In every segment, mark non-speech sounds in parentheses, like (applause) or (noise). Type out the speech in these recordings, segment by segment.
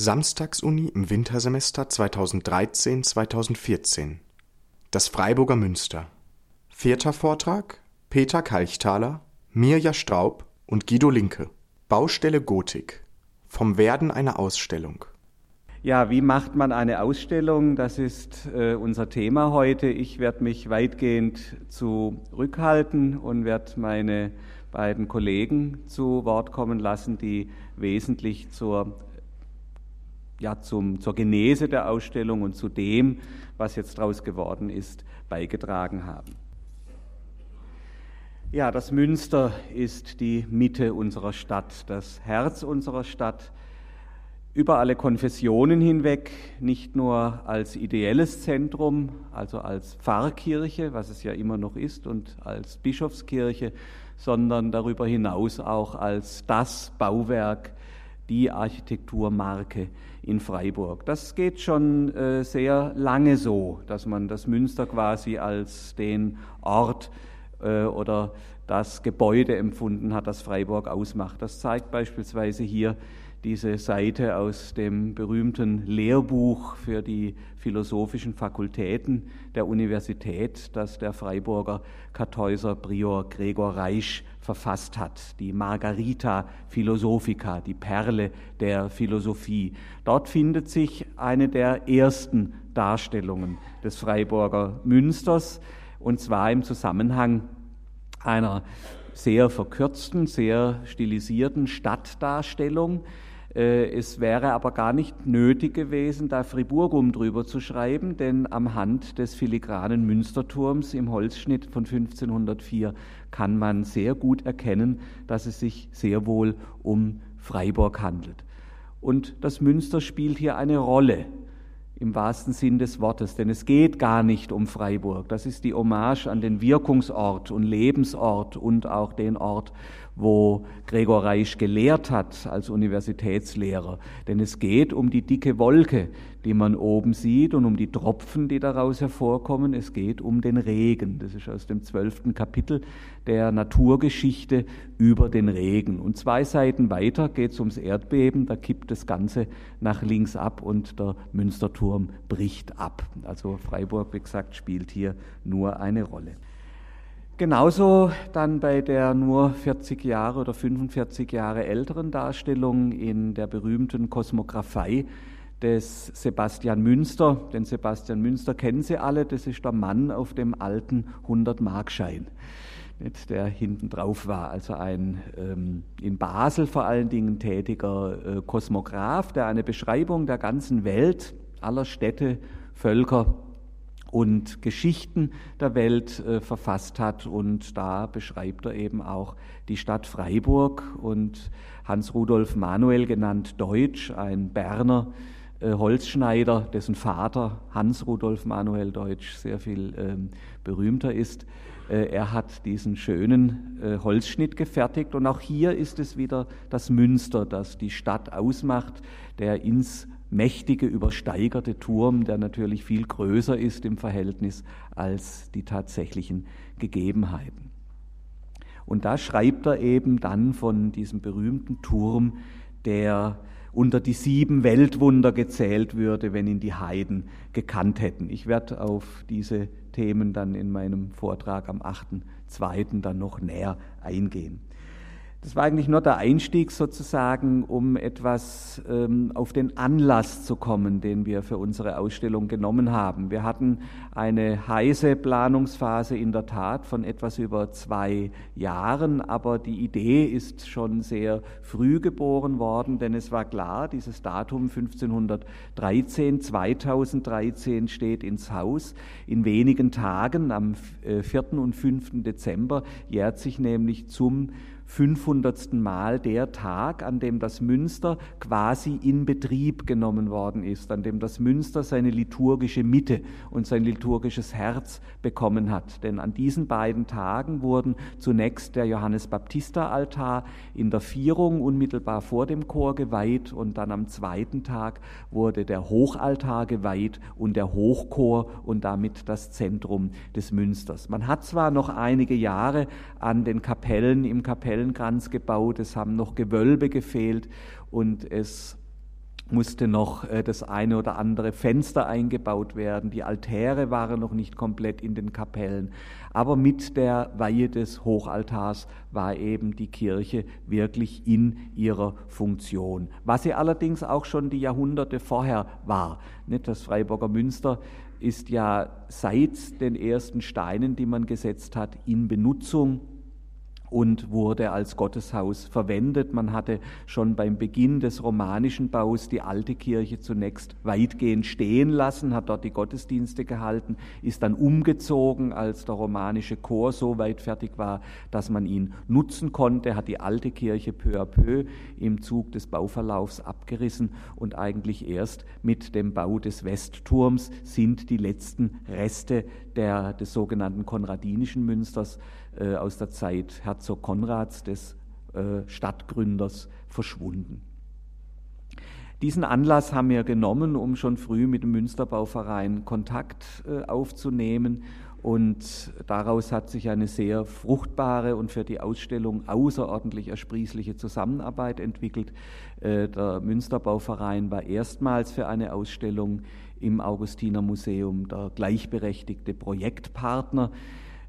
Samstagsuni im Wintersemester 2013/2014 Das Freiburger Münster. Vierter Vortrag Peter Kalchthaler, Mirja Straub und Guido Linke. Baustelle Gotik. Vom Werden einer Ausstellung. Ja, wie macht man eine Ausstellung? Das ist äh, unser Thema heute. Ich werde mich weitgehend zurückhalten und werde meine beiden Kollegen zu Wort kommen lassen, die wesentlich zur ja, zum, zur Genese der Ausstellung und zu dem, was jetzt daraus geworden ist, beigetragen haben. Ja, das Münster ist die Mitte unserer Stadt, das Herz unserer Stadt, über alle Konfessionen hinweg, nicht nur als ideelles Zentrum, also als Pfarrkirche, was es ja immer noch ist, und als Bischofskirche, sondern darüber hinaus auch als das Bauwerk, die Architekturmarke in Freiburg. Das geht schon äh, sehr lange so, dass man das Münster quasi als den Ort äh, oder das Gebäude empfunden hat, das Freiburg ausmacht. Das zeigt beispielsweise hier diese Seite aus dem berühmten Lehrbuch für die philosophischen Fakultäten der Universität, das der Freiburger Kartäuser Prior Gregor Reisch verfasst hat, die Margarita Philosophica, die Perle der Philosophie. Dort findet sich eine der ersten Darstellungen des Freiburger Münsters, und zwar im Zusammenhang einer sehr verkürzten, sehr stilisierten Stadtdarstellung, es wäre aber gar nicht nötig gewesen, da Friburgum drüber zu schreiben, denn am Hand des filigranen Münsterturms im Holzschnitt von 1504 kann man sehr gut erkennen, dass es sich sehr wohl um Freiburg handelt. Und das Münster spielt hier eine Rolle im wahrsten Sinn des Wortes, denn es geht gar nicht um Freiburg. Das ist die Hommage an den Wirkungsort und Lebensort und auch den Ort, wo Gregor Reisch gelehrt hat als Universitätslehrer. Denn es geht um die dicke Wolke, die man oben sieht und um die Tropfen, die daraus hervorkommen. Es geht um den Regen. Das ist aus dem zwölften Kapitel der Naturgeschichte über den Regen. Und zwei Seiten weiter geht es ums Erdbeben. Da kippt das Ganze nach links ab und der Münsterturm bricht ab. Also Freiburg, wie gesagt, spielt hier nur eine Rolle. Genauso dann bei der nur 40 Jahre oder 45 Jahre älteren Darstellung in der berühmten Kosmographie des Sebastian Münster. Den Sebastian Münster kennen Sie alle, das ist der Mann auf dem alten 100-Markschein, der hinten drauf war. Also ein ähm, in Basel vor allen Dingen tätiger äh, Kosmograph, der eine Beschreibung der ganzen Welt, aller Städte, Völker und Geschichten der Welt äh, verfasst hat. Und da beschreibt er eben auch die Stadt Freiburg und Hans Rudolf Manuel genannt Deutsch, ein Berner äh, Holzschneider, dessen Vater Hans Rudolf Manuel Deutsch sehr viel ähm, berühmter ist. Äh, er hat diesen schönen äh, Holzschnitt gefertigt und auch hier ist es wieder das Münster, das die Stadt ausmacht, der ins mächtige, übersteigerte Turm, der natürlich viel größer ist im Verhältnis als die tatsächlichen Gegebenheiten. Und da schreibt er eben dann von diesem berühmten Turm, der unter die sieben Weltwunder gezählt würde, wenn ihn die Heiden gekannt hätten. Ich werde auf diese Themen dann in meinem Vortrag am 8.2. dann noch näher eingehen. Das war eigentlich nur der Einstieg sozusagen, um etwas ähm, auf den Anlass zu kommen, den wir für unsere Ausstellung genommen haben. Wir hatten eine heiße Planungsphase in der Tat von etwas über zwei Jahren, aber die Idee ist schon sehr früh geboren worden, denn es war klar, dieses Datum 1513, 2013 steht ins Haus. In wenigen Tagen, am 4. Äh, und 5. Dezember, jährt sich nämlich zum 500. Mal der Tag, an dem das Münster quasi in Betrieb genommen worden ist, an dem das Münster seine liturgische Mitte und sein liturgisches Herz bekommen hat. Denn an diesen beiden Tagen wurden zunächst der Johannes-Baptista-Altar in der Vierung unmittelbar vor dem Chor geweiht und dann am zweiten Tag wurde der Hochaltar geweiht und der Hochchor und damit das Zentrum des Münsters. Man hat zwar noch einige Jahre an den Kapellen im Kapellen Kapellenkranz gebaut, es haben noch Gewölbe gefehlt und es musste noch äh, das eine oder andere Fenster eingebaut werden. Die Altäre waren noch nicht komplett in den Kapellen. Aber mit der Weihe des Hochaltars war eben die Kirche wirklich in ihrer Funktion. Was sie allerdings auch schon die Jahrhunderte vorher war. Das Freiburger Münster ist ja seit den ersten Steinen, die man gesetzt hat, in Benutzung und wurde als Gotteshaus verwendet. Man hatte schon beim Beginn des romanischen Baus die alte Kirche zunächst weitgehend stehen lassen, hat dort die Gottesdienste gehalten, ist dann umgezogen, als der romanische Chor so weit fertig war, dass man ihn nutzen konnte, hat die alte Kirche peu à peu im Zug des Bauverlaufs abgerissen und eigentlich erst mit dem Bau des Westturms sind die letzten Reste der, des sogenannten konradinischen Münsters äh, aus der Zeit Herzog Konrads, des äh, Stadtgründers, verschwunden. Diesen Anlass haben wir genommen, um schon früh mit dem Münsterbauverein Kontakt äh, aufzunehmen. Und daraus hat sich eine sehr fruchtbare und für die Ausstellung außerordentlich ersprießliche Zusammenarbeit entwickelt. Der Münsterbauverein war erstmals für eine Ausstellung im Augustiner Museum der gleichberechtigte Projektpartner.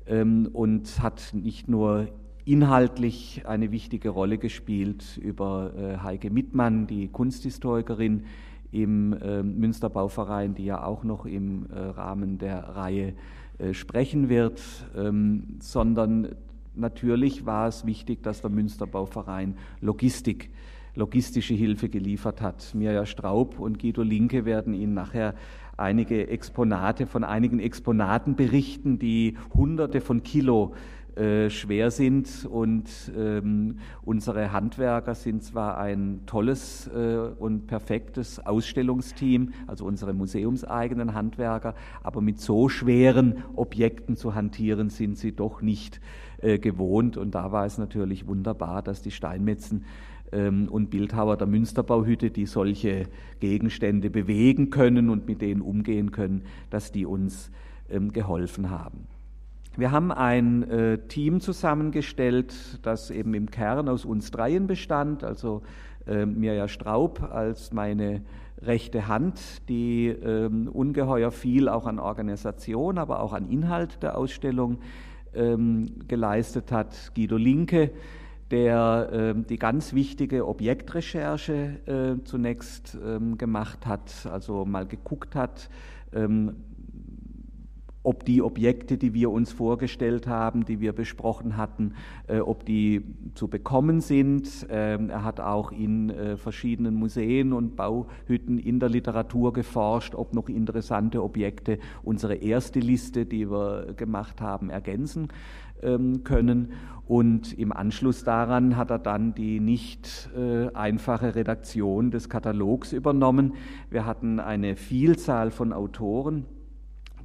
Ähm, und hat nicht nur inhaltlich eine wichtige Rolle gespielt über äh, Heike Mittmann, die Kunsthistorikerin im ähm, Münsterbauverein, die ja auch noch im äh, Rahmen der Reihe äh, sprechen wird, ähm, sondern natürlich war es wichtig, dass der Münsterbauverein Logistik logistische Hilfe geliefert hat. Mirja Straub und Guido Linke werden Ihnen nachher einige Exponate von einigen Exponaten berichten, die hunderte von Kilo äh, schwer sind und ähm, unsere Handwerker sind zwar ein tolles äh, und perfektes Ausstellungsteam, also unsere museumseigenen Handwerker, aber mit so schweren Objekten zu hantieren sind sie doch nicht äh, gewohnt. Und da war es natürlich wunderbar, dass die Steinmetzen und Bildhauer der Münsterbauhütte, die solche Gegenstände bewegen können und mit denen umgehen können, dass die uns ähm, geholfen haben. Wir haben ein äh, Team zusammengestellt, das eben im Kern aus uns dreien bestand, also äh, Mirja Straub als meine rechte Hand, die ähm, ungeheuer viel auch an Organisation, aber auch an Inhalt der Ausstellung geleistet hat. Guido Linke, der äh, die ganz wichtige Objektrecherche äh, zunächst ähm, gemacht hat, also mal geguckt hat, ähm, ob die Objekte, die wir uns vorgestellt haben, die wir besprochen hatten, äh, ob die zu bekommen sind. Ähm, er hat auch in äh, verschiedenen Museen und Bauhütten in der Literatur geforscht, ob noch interessante Objekte unsere erste Liste, die wir gemacht haben, ergänzen können. Und im Anschluss daran hat er dann die nicht äh, einfache Redaktion des Katalogs übernommen. Wir hatten eine Vielzahl von Autoren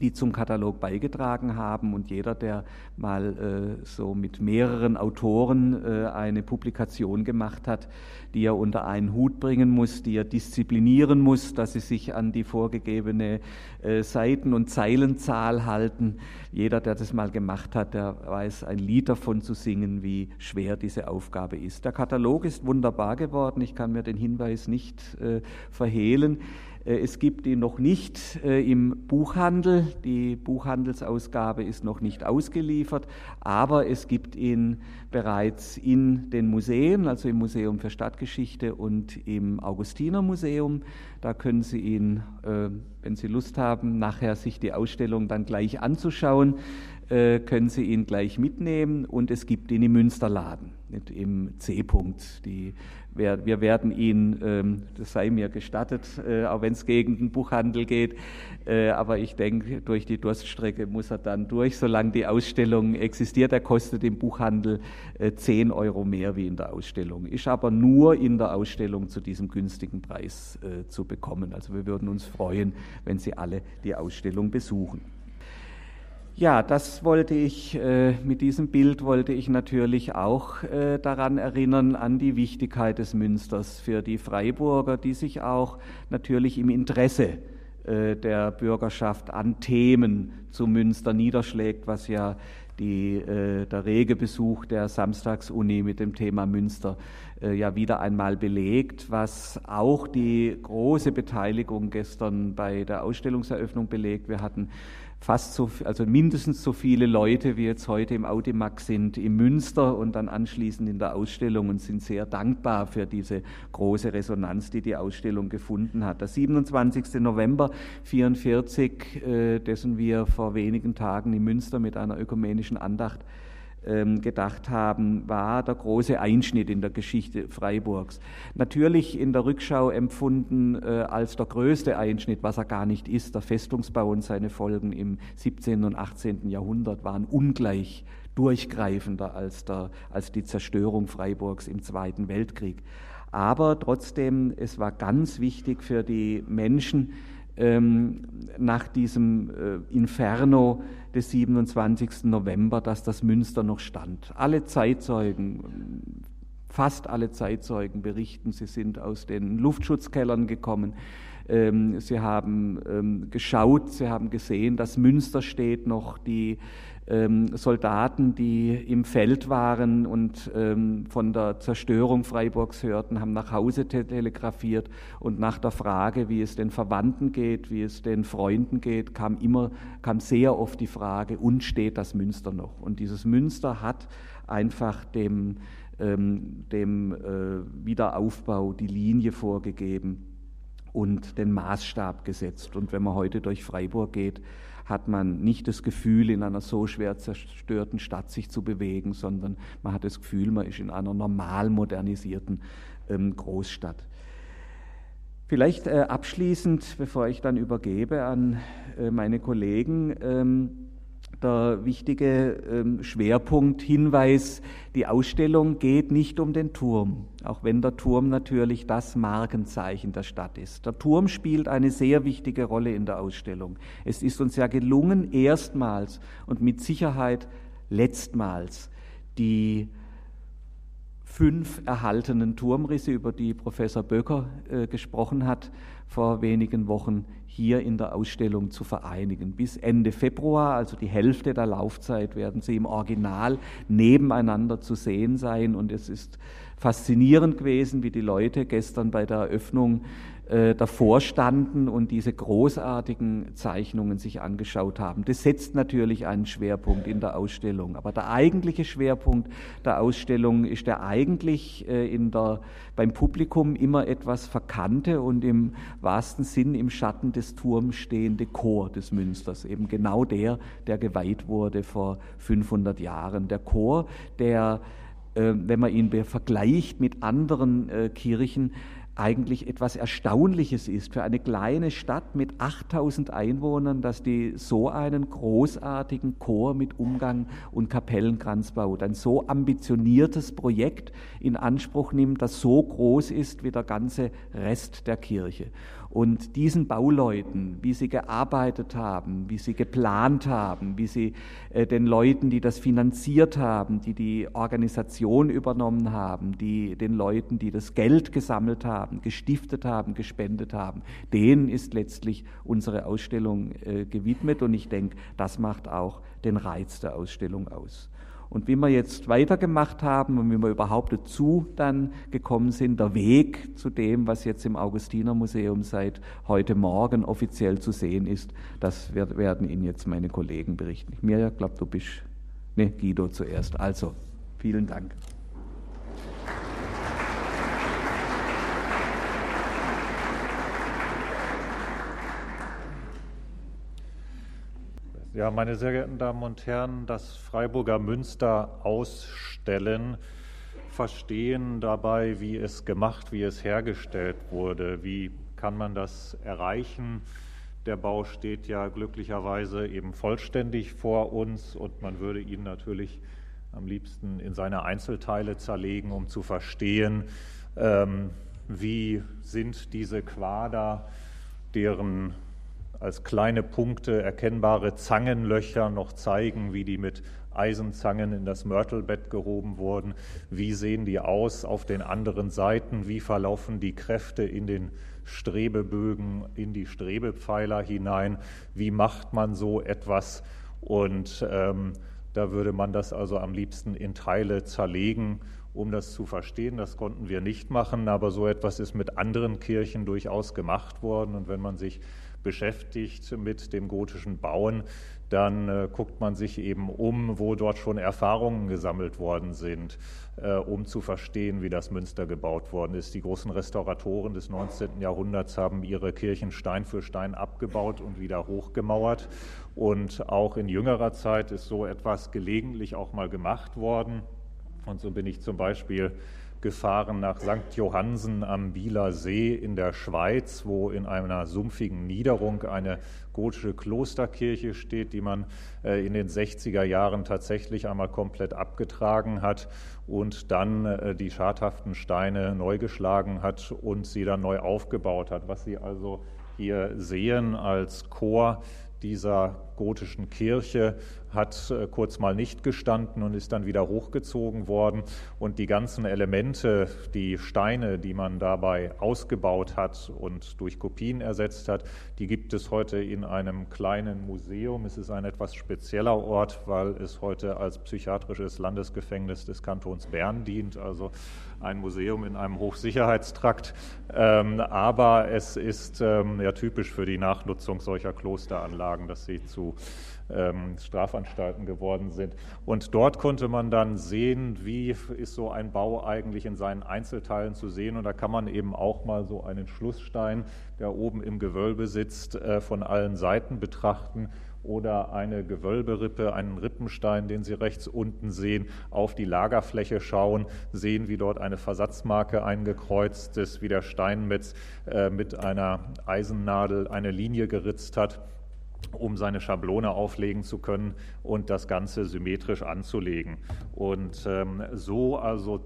die zum Katalog beigetragen haben. Und jeder, der mal äh, so mit mehreren Autoren äh, eine Publikation gemacht hat, die er unter einen Hut bringen muss, die er disziplinieren muss, dass sie sich an die vorgegebene äh, Seiten- und Zeilenzahl halten. Jeder, der das mal gemacht hat, der weiß ein Lied davon zu singen, wie schwer diese Aufgabe ist. Der Katalog ist wunderbar geworden. Ich kann mir den Hinweis nicht äh, verhehlen. Äh, es gibt ihn noch nicht äh, im Buchhandel. Die Buchhandelsausgabe ist noch nicht ausgeliefert, aber es gibt ihn bereits in den Museen, also im Museum für Stadtgeschichte und im Augustinermuseum. Da können Sie ihn, äh, wenn Sie Lust haben, nachher sich die Ausstellung dann gleich anzuschauen, können Sie ihn gleich mitnehmen. Und es gibt ihn im Münsterladen, im C-Punkt. Wir werden ihn, ähm, das sei mir gestattet, äh, auch wenn es gegen den Buchhandel geht, äh, aber ich denke, durch die Durststrecke muss er dann durch. Solange die Ausstellung existiert, er kostet im Buchhandel 10 äh, Euro mehr wie in der Ausstellung, ist aber nur in der Ausstellung zu diesem günstigen Preis zu bekommen. Also wir würden uns freuen, wenn Sie alle die Ausstellung besuchen. Ja, das wollte ich, äh, mit diesem Bild wollte ich natürlich auch äh, daran erinnern, an die Wichtigkeit des Münsters für die Freiburger, die sich auch natürlich im Interesse äh, der Bürgerschaft an Themen zu Münster niederschlägt, was ja die, äh, der rege Besuch der Samstagsuni mit dem Thema Münster äh, ja wieder einmal belegt, was auch die große Beteiligung gestern bei der Ausstellungseröffnung belegt. Wir hatten fast so, also mindestens so viele Leute wie jetzt heute im Audimax sind im Münster und dann anschließend in der Ausstellung und sind sehr dankbar für diese große Resonanz, die die Ausstellung gefunden hat. Der 27. November 44, äh, dessen wir vor wenigen Tagen in Münster mit einer ökumenischen Andacht gedacht haben, war der große Einschnitt in der Geschichte Freiburgs. Natürlich in der Rückschau empfunden äh, als der größte Einschnitt, was er gar nicht ist. Der Festungsbau und seine Folgen im 17. und 18. Jahrhundert waren ungleich durchgreifender als, der, als die Zerstörung Freiburgs im Zweiten Weltkrieg. Aber trotzdem, es war ganz wichtig für die Menschen, ähm, nach diesem äh, Inferno des 27. November, dass das Münster noch stand. Alle Zeitzeugen, fast alle Zeitzeugen berichten, sie sind aus den Luftschutzkellern gekommen. Ähm, sie haben ähm, geschaut, sie haben gesehen, dass Münster steht noch, die ähm, Soldaten, die im Feld waren und ähm, von der Zerstörung Freiburgs hörten, haben nach Hause telegrafiert und nach der Frage, wie es den Verwandten geht, wie es den Freunden geht, kam immer, kam sehr oft die Frage, und steht das Münster noch? Und dieses Münster hat einfach dem, ähm, dem äh, Wiederaufbau die Linie vorgegeben und den Maßstab gesetzt. Und wenn man heute durch Freiburg geht, hat man nicht das Gefühl, in einer so schwer zerstörten Stadt sich zu bewegen, sondern man hat das Gefühl, man ist in einer normal modernisierten ähm, Großstadt. Vielleicht äh, abschließend, bevor ich dann übergebe an äh, meine Kollegen, ähm, der wichtige ähm, Schwerpunkt, Hinweis, die Ausstellung geht nicht um den Turm, auch wenn der Turm natürlich das Markenzeichen der Stadt ist. Der Turm spielt eine sehr wichtige Rolle in der Ausstellung. Es ist uns ja gelungen, erstmals und mit Sicherheit letztmals die fünf erhaltenen Turmrisse, über die Professor Böcker äh, gesprochen hat, vor wenigen Wochen hier in der Ausstellung zu vereinigen. Bis Ende Februar, also die Hälfte der Laufzeit, werden sie im Original nebeneinander zu sehen sein. Und es ist faszinierend gewesen, wie die Leute gestern bei der Eröffnung äh, davor standen und diese großartigen Zeichnungen sich angeschaut haben. Das setzt natürlich einen Schwerpunkt in der Ausstellung. Aber der eigentliche Schwerpunkt der Ausstellung ist der eigentlich äh, in der, beim Publikum immer etwas verkannte und im wahrsten Sinn im Schatten des Turms stehende Chor des Münsters. Eben genau der, der geweiht wurde vor 500 Jahren. Der Chor, der, wenn man ihn vergleicht mit anderen äh, Kirchen, eigentlich etwas Erstaunliches ist für eine kleine Stadt mit 8000 Einwohnern, dass die so einen großartigen Chor mit Umgang und Kapellenkranz baut. Ein so ambitioniertes Projekt in Anspruch nimmt, das so groß ist wie der ganze Rest der Kirche. Und diesen Bauleuten, wie sie gearbeitet haben, wie sie geplant haben, wie sie äh, den Leuten, die das finanziert haben, die die Organisation übernommen haben, die den Leuten, die das Geld gesammelt haben, gestiftet haben, gespendet haben, denen ist letztlich unsere Ausstellung äh, gewidmet. Und ich denke, das macht auch den Reiz der Ausstellung aus. Und wie wir jetzt weitergemacht haben und wie wir überhaupt dazu dann gekommen sind, der Weg zu dem, was jetzt im Augustinermuseum seit heute Morgen offiziell zu sehen ist, das werden Ihnen jetzt meine Kollegen berichten. Mir glaube, du bist, ne, Guido zuerst. Also, vielen Dank. Ja, meine sehr geehrten Damen und Herren, das Freiburger Münster ausstellen, verstehen dabei, wie es gemacht, wie es hergestellt wurde. Wie kann man das erreichen? Der Bau steht ja glücklicherweise eben vollständig vor uns und man würde ihn natürlich am liebsten in seine Einzelteile zerlegen, um zu verstehen, ähm, wie sind diese Quader, deren als kleine Punkte erkennbare Zangenlöcher noch zeigen, wie die mit Eisenzangen in das Mörtelbett gehoben wurden. Wie sehen die aus auf den anderen Seiten? Wie verlaufen die Kräfte in den Strebebögen, in die Strebepfeiler hinein? Wie macht man so etwas? Und ähm, Da würde man das also am liebsten in Teile zerlegen, um das zu verstehen. Das konnten wir nicht machen, aber so etwas ist mit anderen Kirchen durchaus gemacht worden. Und wenn man sich beschäftigt mit dem gotischen Bauen, dann äh, guckt man sich eben um, wo dort schon Erfahrungen gesammelt worden sind, äh, um zu verstehen, wie das Münster gebaut worden ist. Die großen Restauratoren des 19. Jahrhunderts haben ihre Kirchen Stein für Stein abgebaut und wieder hochgemauert. Und auch in jüngerer Zeit ist so etwas gelegentlich auch mal gemacht worden. Und so bin ich zum Beispiel gefahren nach St. Johannsen am Bieler See in der Schweiz, wo in einer sumpfigen Niederung eine gotische Klosterkirche steht, die man äh, in den 60er Jahren tatsächlich einmal komplett abgetragen hat und dann äh, die schadhaften Steine neu geschlagen hat und sie dann neu aufgebaut hat. Was Sie also hier sehen als Chor dieser gotischen Kirche hat äh, kurz mal nicht gestanden und ist dann wieder hochgezogen worden. Und die ganzen Elemente, die Steine, die man dabei ausgebaut hat und durch Kopien ersetzt hat, die gibt es heute in einem kleinen Museum. Es ist ein etwas spezieller Ort, weil es heute als psychiatrisches Landesgefängnis des Kantons Bern dient, also ein Museum in einem Hochsicherheitstrakt. Ähm, aber es ist ähm, ja typisch für die Nachnutzung solcher Klosteranlagen, dass sie zu ähm, Strafanstalten geworden sind. Und dort konnte man dann sehen, wie ist so ein Bau eigentlich in seinen Einzelteilen zu sehen. Und da kann man eben auch mal so einen Schlussstein, der oben im Gewölbe sitzt, äh, von allen Seiten betrachten oder eine Gewölberippe, einen Rippenstein, den Sie rechts unten sehen, auf die Lagerfläche schauen, sehen, wie dort eine Versatzmarke eingekreuzt ist, wie der Steinmetz äh, mit einer Eisennadel eine Linie geritzt hat um seine Schablone auflegen zu können und das Ganze symmetrisch anzulegen. Und ähm, so also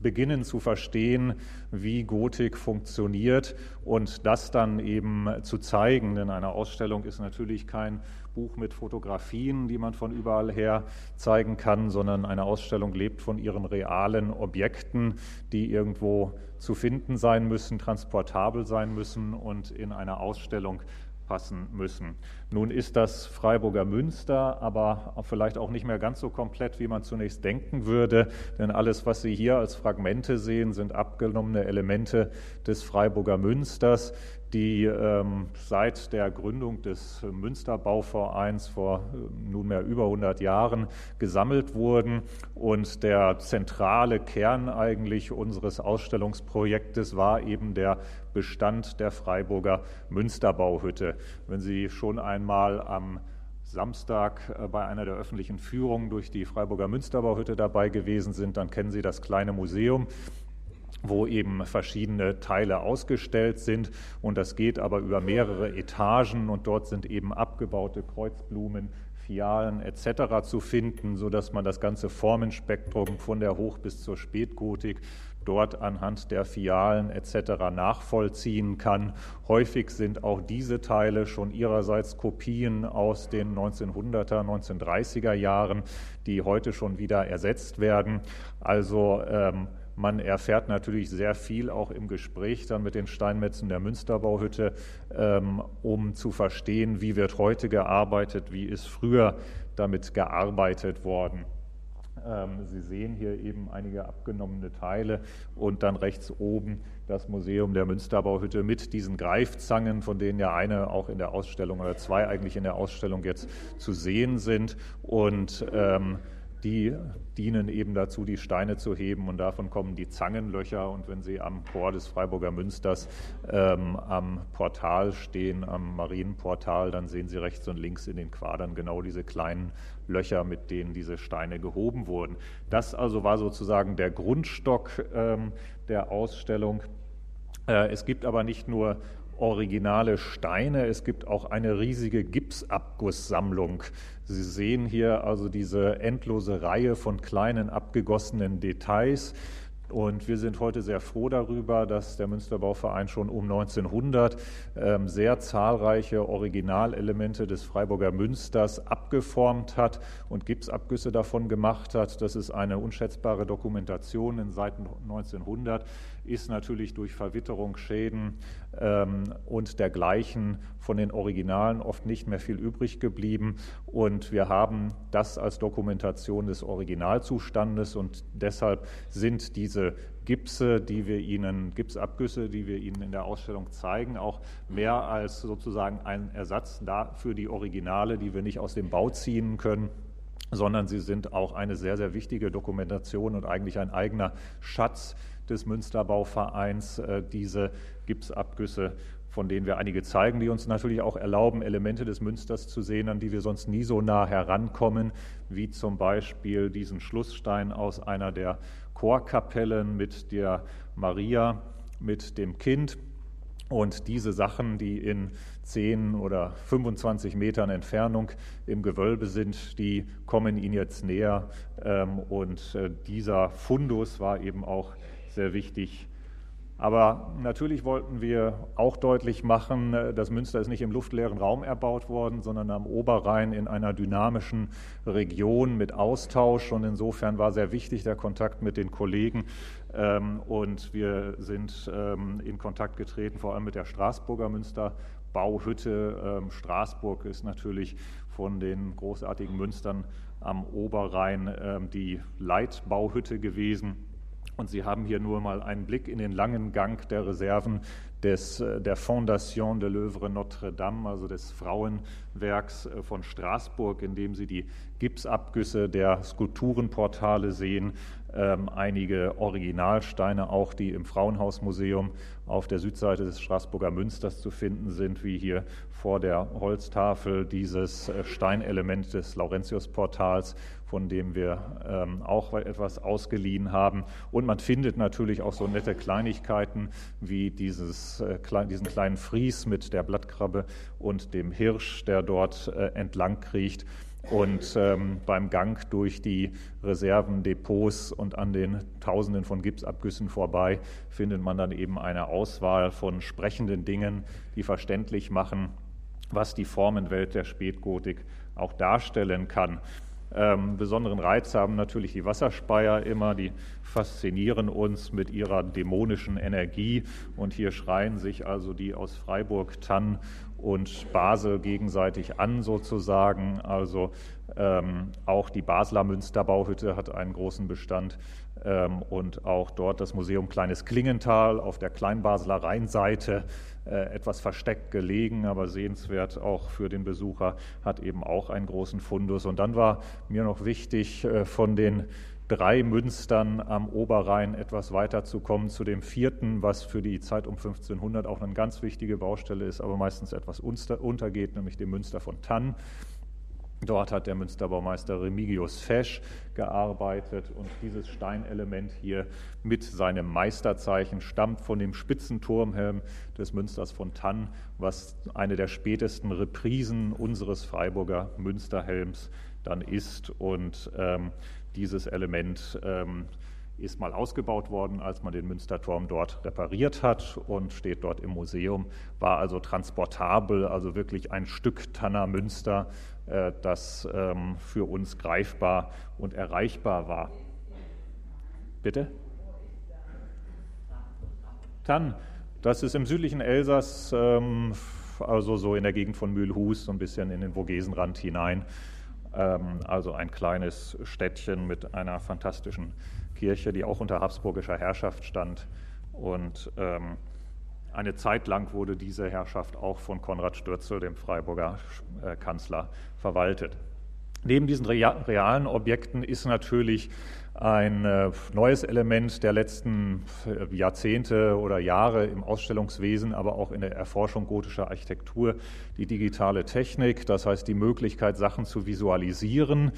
beginnen zu verstehen, wie Gotik funktioniert und das dann eben zu zeigen. Denn eine Ausstellung ist natürlich kein Buch mit Fotografien, die man von überall her zeigen kann, sondern eine Ausstellung lebt von ihren realen Objekten, die irgendwo zu finden sein müssen, transportabel sein müssen und in einer Ausstellung passen müssen. Nun ist das Freiburger Münster, aber vielleicht auch nicht mehr ganz so komplett, wie man zunächst denken würde, denn alles, was Sie hier als Fragmente sehen, sind abgenommene Elemente des Freiburger Münsters die ähm, seit der Gründung des Münsterbauvereins vor äh, nunmehr über 100 Jahren gesammelt wurden. Und der zentrale Kern eigentlich unseres Ausstellungsprojektes war eben der Bestand der Freiburger Münsterbauhütte. Wenn Sie schon einmal am Samstag äh, bei einer der öffentlichen Führungen durch die Freiburger Münsterbauhütte dabei gewesen sind, dann kennen Sie das kleine Museum wo eben verschiedene Teile ausgestellt sind. Und das geht aber über mehrere Etagen und dort sind eben abgebaute Kreuzblumen, Fialen etc. zu finden, sodass man das ganze Formenspektrum von der Hoch- bis zur Spätgotik dort anhand der Fialen etc. nachvollziehen kann. Häufig sind auch diese Teile schon ihrerseits Kopien aus den 1900er, 1930er Jahren, die heute schon wieder ersetzt werden. Also ähm, man erfährt natürlich sehr viel auch im Gespräch dann mit den Steinmetzen der Münsterbauhütte, ähm, um zu verstehen, wie wird heute gearbeitet, wie ist früher damit gearbeitet worden. Ähm, Sie sehen hier eben einige abgenommene Teile und dann rechts oben das Museum der Münsterbauhütte mit diesen Greifzangen, von denen ja eine auch in der Ausstellung oder zwei eigentlich in der Ausstellung jetzt zu sehen sind. Und ähm, die dienen eben dazu, die Steine zu heben und davon kommen die Zangenlöcher. Und wenn Sie am Chor des Freiburger Münsters ähm, am Portal stehen, am Marienportal, dann sehen Sie rechts und links in den Quadern genau diese kleinen Löcher, mit denen diese Steine gehoben wurden. Das also war sozusagen der Grundstock ähm, der Ausstellung. Äh, es gibt aber nicht nur originale Steine. Es gibt auch eine riesige Gipsabgusssammlung. Sie sehen hier also diese endlose Reihe von kleinen abgegossenen Details. Und wir sind heute sehr froh darüber, dass der Münsterbauverein schon um 1900 ähm, sehr zahlreiche Originalelemente des Freiburger Münsters abgeformt hat und Gipsabgüsse davon gemacht hat. Das ist eine unschätzbare Dokumentation in seit 1900 ist natürlich durch Verwitterungsschäden ähm, und dergleichen von den Originalen oft nicht mehr viel übrig geblieben. Und wir haben das als Dokumentation des Originalzustandes und deshalb sind diese Gipse, die wir Ihnen, Gipsabgüsse, die wir Ihnen in der Ausstellung zeigen, auch mehr als sozusagen ein Ersatz für die Originale, die wir nicht aus dem Bau ziehen können sondern sie sind auch eine sehr, sehr wichtige Dokumentation und eigentlich ein eigener Schatz des Münsterbauvereins, äh, diese Gipsabgüsse, von denen wir einige zeigen, die uns natürlich auch erlauben, Elemente des Münsters zu sehen, an die wir sonst nie so nah herankommen, wie zum Beispiel diesen Schlussstein aus einer der Chorkapellen mit der Maria, mit dem Kind. Und diese Sachen, die in 10 oder 25 Metern Entfernung im Gewölbe sind, die kommen Ihnen jetzt näher. Ähm, und äh, dieser Fundus war eben auch sehr wichtig. Aber natürlich wollten wir auch deutlich machen, äh, das Münster ist nicht im luftleeren Raum erbaut worden, sondern am Oberrhein in einer dynamischen Region mit Austausch. Und insofern war sehr wichtig der Kontakt mit den Kollegen. Ähm, und wir sind ähm, in Kontakt getreten, vor allem mit der Straßburger Münsterbauhütte. Ähm, Straßburg ist natürlich von den großartigen Münstern am Oberrhein die Leitbauhütte gewesen. Und Sie haben hier nur mal einen Blick in den langen Gang der Reserven des, äh, der Fondation de l'Oeuvre Notre-Dame, also des Frauenwerks äh, von Straßburg, in dem Sie die Gipsabgüsse der Skulpturenportale sehen, ähm, einige Originalsteine auch, die im Frauenhausmuseum auf der Südseite des Straßburger Münsters zu finden sind, wie hier vor der Holztafel dieses äh, Steinelement des Laurentiusportals von dem wir ähm, auch etwas ausgeliehen haben. Und man findet natürlich auch so nette Kleinigkeiten wie dieses, äh, diesen kleinen Fries mit der Blattkrabbe und dem Hirsch, der dort äh, entlang kriecht. Und ähm, beim Gang durch die Reservendepots und an den Tausenden von Gipsabgüssen vorbei findet man dann eben eine Auswahl von sprechenden Dingen, die verständlich machen, was die Formenwelt der Spätgotik auch darstellen kann. Ähm, besonderen Reiz haben natürlich die Wasserspeier immer, die faszinieren uns mit ihrer dämonischen Energie. Und hier schreien sich also die aus Freiburg, Tann und Basel gegenseitig an sozusagen. Also ähm, auch die Basler Münsterbauhütte hat einen großen Bestand ähm, und auch dort das Museum Kleines Klingenthal auf der Kleinbasler Rheinseite etwas versteckt gelegen, aber sehenswert auch für den Besucher, hat eben auch einen großen Fundus. Und dann war mir noch wichtig, äh, von den drei Münstern am Oberrhein etwas weiterzukommen zu dem vierten, was für die Zeit um 1500 auch eine ganz wichtige Baustelle ist, aber meistens etwas untergeht, nämlich dem Münster von Tann. Dort hat der Münsterbaumeister Remigius Fesch gearbeitet und dieses Steinelement hier mit seinem Meisterzeichen stammt von dem Spitzenturmhelm des Münsters von Tann, was eine der spätesten Reprisen unseres Freiburger Münsterhelms dann ist. Und ähm, dieses Element ähm, ist mal ausgebaut worden, als man den Münsterturm dort repariert hat und steht dort im Museum, war also transportabel, also wirklich ein Stück Tanner Münster, das ähm, für uns greifbar und erreichbar war. Bitte? Tann, das ist im südlichen Elsass, ähm, also so in der Gegend von Mühlhus, so ein bisschen in den Vogesenrand hinein. Ähm, also ein kleines Städtchen mit einer fantastischen Kirche, die auch unter habsburgischer Herrschaft stand. Und eine Zeit lang wurde diese Herrschaft auch von Konrad Stürzel, dem Freiburger äh, Kanzler, verwaltet. Neben diesen realen Objekten ist natürlich ein äh, neues Element der letzten äh, Jahrzehnte oder Jahre im Ausstellungswesen, aber auch in der Erforschung gotischer Architektur, die digitale Technik, das heißt die Möglichkeit, Sachen zu visualisieren,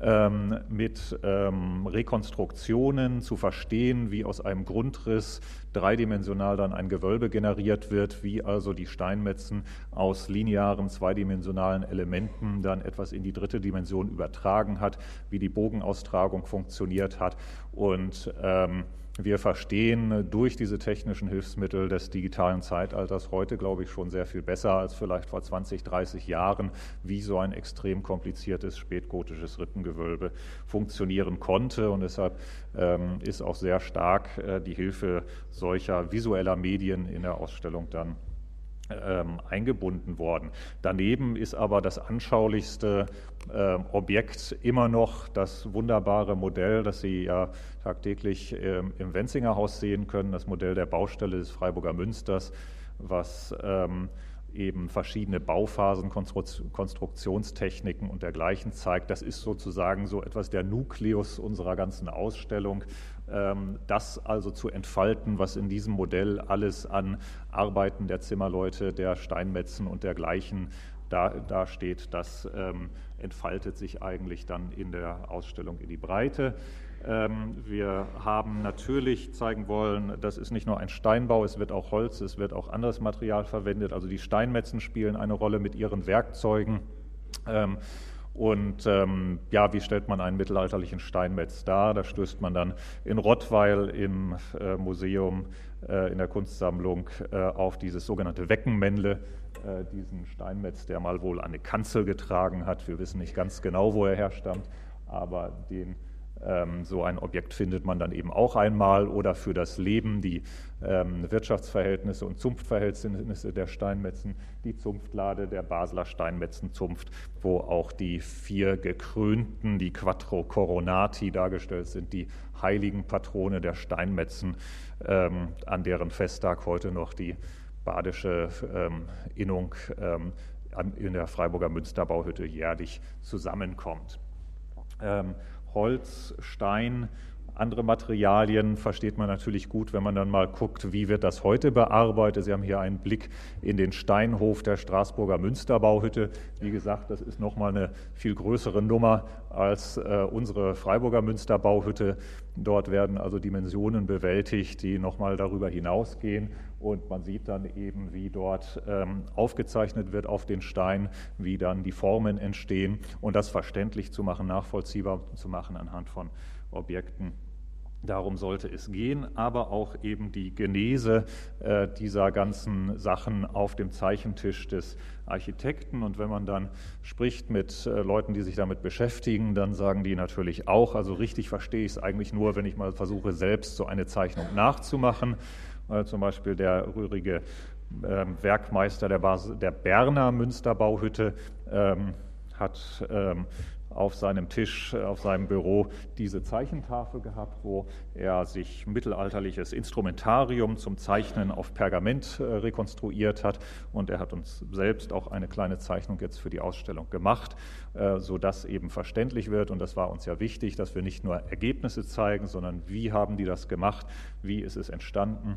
ähm, mit ähm, Rekonstruktionen zu verstehen, wie aus einem Grundriss dreidimensional dann ein Gewölbe generiert wird, wie also die Steinmetzen aus linearen, zweidimensionalen Elementen dann etwas in die dritte Dimension übertragen hat, wie die Bogenaustragung funktioniert hat. Und ähm, wir verstehen durch diese technischen Hilfsmittel des digitalen Zeitalters heute, glaube ich, schon sehr viel besser als vielleicht vor 20, 30 Jahren, wie so ein extrem kompliziertes spätgotisches Rippengewölbe funktionieren konnte. Und deshalb ähm, ist auch sehr stark äh, die Hilfe solcher visueller Medien in der Ausstellung dann ähm, eingebunden worden. Daneben ist aber das anschaulichste Objekt immer noch das wunderbare Modell, das Sie ja tagtäglich ähm, im Wenzinger Haus sehen können, das Modell der Baustelle des Freiburger Münsters, was ähm, eben verschiedene Bauphasen, Konstruktionstechniken und dergleichen zeigt. Das ist sozusagen so etwas der Nukleus unserer ganzen Ausstellung. Ähm, das also zu entfalten, was in diesem Modell alles an Arbeiten der Zimmerleute, der Steinmetzen und dergleichen da, da steht, das entfaltet sich eigentlich dann in der Ausstellung in die Breite. Ähm, wir haben natürlich zeigen wollen, das ist nicht nur ein Steinbau, es wird auch Holz, es wird auch anderes Material verwendet. Also die Steinmetzen spielen eine Rolle mit ihren Werkzeugen. Ähm, und ähm, ja, wie stellt man einen mittelalterlichen Steinmetz dar? Da stößt man dann in Rottweil im äh, Museum äh, in der Kunstsammlung äh, auf dieses sogenannte Weckenmännle, äh, diesen Steinmetz, der mal wohl eine Kanzel getragen hat. Wir wissen nicht ganz genau, wo er herstammt, aber den ähm, so ein Objekt findet man dann eben auch einmal oder für das Leben die ähm, Wirtschaftsverhältnisse und Zunftverhältnisse der Steinmetzen, die Zunftlade der Basler Steinmetzenzunft, wo auch die vier gekrönten, die Quattro Coronati dargestellt sind, die heiligen Patrone der Steinmetzen, ähm, an deren Festtag heute noch die badische Innung in der Freiburger Münsterbauhütte jährlich zusammenkommt. Holz, Stein, andere Materialien versteht man natürlich gut, wenn man dann mal guckt, wie wird das heute bearbeitet. Sie haben hier einen Blick in den Steinhof der Straßburger Münsterbauhütte. Wie gesagt, das ist nochmal eine viel größere Nummer als äh, unsere Freiburger Münsterbauhütte. Dort werden also Dimensionen bewältigt, die nochmal darüber hinausgehen. Und man sieht dann eben, wie dort ähm, aufgezeichnet wird auf den Stein, wie dann die Formen entstehen und das verständlich zu machen, nachvollziehbar zu machen anhand von Objekten. Darum sollte es gehen, aber auch eben die Genese äh, dieser ganzen Sachen auf dem Zeichentisch des Architekten. Und wenn man dann spricht mit äh, Leuten, die sich damit beschäftigen, dann sagen die natürlich auch, also richtig verstehe ich es eigentlich nur, wenn ich mal versuche, selbst so eine Zeichnung nachzumachen. Äh, zum Beispiel der rührige ähm, Werkmeister der, Bas der Berner Münsterbauhütte ähm, hat ähm, auf seinem Tisch, auf seinem Büro diese Zeichentafel gehabt, wo er sich mittelalterliches Instrumentarium zum Zeichnen auf Pergament äh, rekonstruiert hat. Und er hat uns selbst auch eine kleine Zeichnung jetzt für die Ausstellung gemacht, äh, sodass eben verständlich wird. Und das war uns ja wichtig, dass wir nicht nur Ergebnisse zeigen, sondern wie haben die das gemacht, wie ist es entstanden.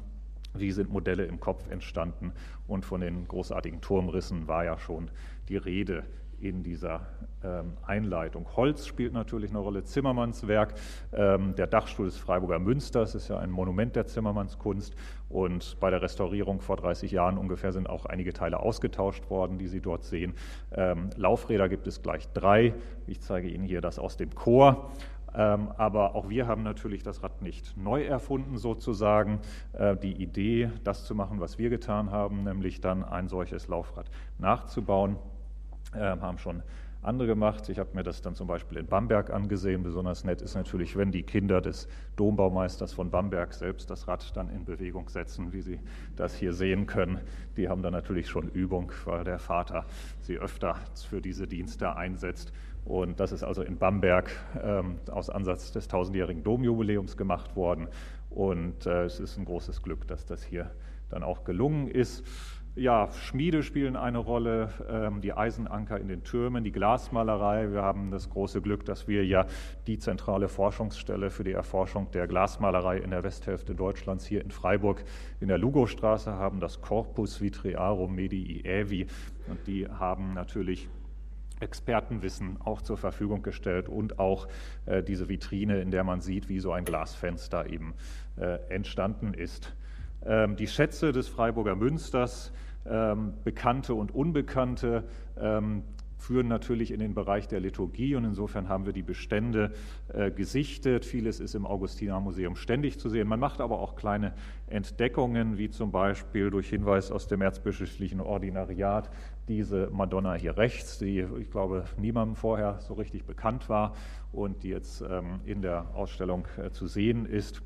Wie sind Modelle im Kopf entstanden? Und von den großartigen Turmrissen war ja schon die Rede in dieser ähm, Einleitung. Holz spielt natürlich eine Rolle, Zimmermanns Werk, ähm, der Dachstuhl des Freiburger Münsters ist ja ein Monument der Zimmermannskunst und bei der Restaurierung vor 30 Jahren ungefähr sind auch einige Teile ausgetauscht worden, die Sie dort sehen. Ähm, Laufräder gibt es gleich drei. Ich zeige Ihnen hier das aus dem Chor. aber auch wir haben natürlich das Rad nicht neu erfunden, sozusagen. Äh, die Idee, das zu machen, was wir getan haben, nämlich dann ein solches Laufrad nachzubauen, haben schon andere gemacht. Ich habe mir das dann zum Beispiel in Bamberg angesehen. Besonders nett ist natürlich, wenn die Kinder des Dombaumeisters von Bamberg selbst das Rad dann in Bewegung setzen, wie Sie das hier sehen können. Die haben dann natürlich schon Übung, weil der Vater sie öfter für diese Dienste einsetzt. Und das ist also in Bamberg ähm, aus Ansatz des tausendjährigen Domjubiläums gemacht worden. Und äh, es ist ein großes Glück, dass das hier dann auch gelungen ist. Ja, Schmiede spielen eine Rolle, ähm, die Eisenanker in den Türmen, die Glasmalerei. Wir haben das große Glück, dass wir ja die zentrale Forschungsstelle für die Erforschung der Glasmalerei in der Westhälfte Deutschlands hier in Freiburg in der Lugostraße haben, das Corpus Vitriarum Medii Aevi. Und die haben natürlich Expertenwissen auch zur Verfügung gestellt und auch äh, diese Vitrine, in der man sieht, wie so ein Glasfenster eben äh, entstanden ist. Ähm, die Schätze des Freiburger Münsters ähm, Bekannte und Unbekannte. Ähm, führen natürlich in den Bereich der Liturgie und insofern haben wir die Bestände äh, gesichtet. Vieles ist im Augustinermuseum ständig zu sehen. Man macht aber auch kleine Entdeckungen, wie zum Beispiel durch Hinweis aus dem erzbischöflichen Ordinariat diese Madonna hier rechts, die ich glaube niemandem vorher so richtig bekannt war und die jetzt ähm, in der Ausstellung äh, zu sehen ist.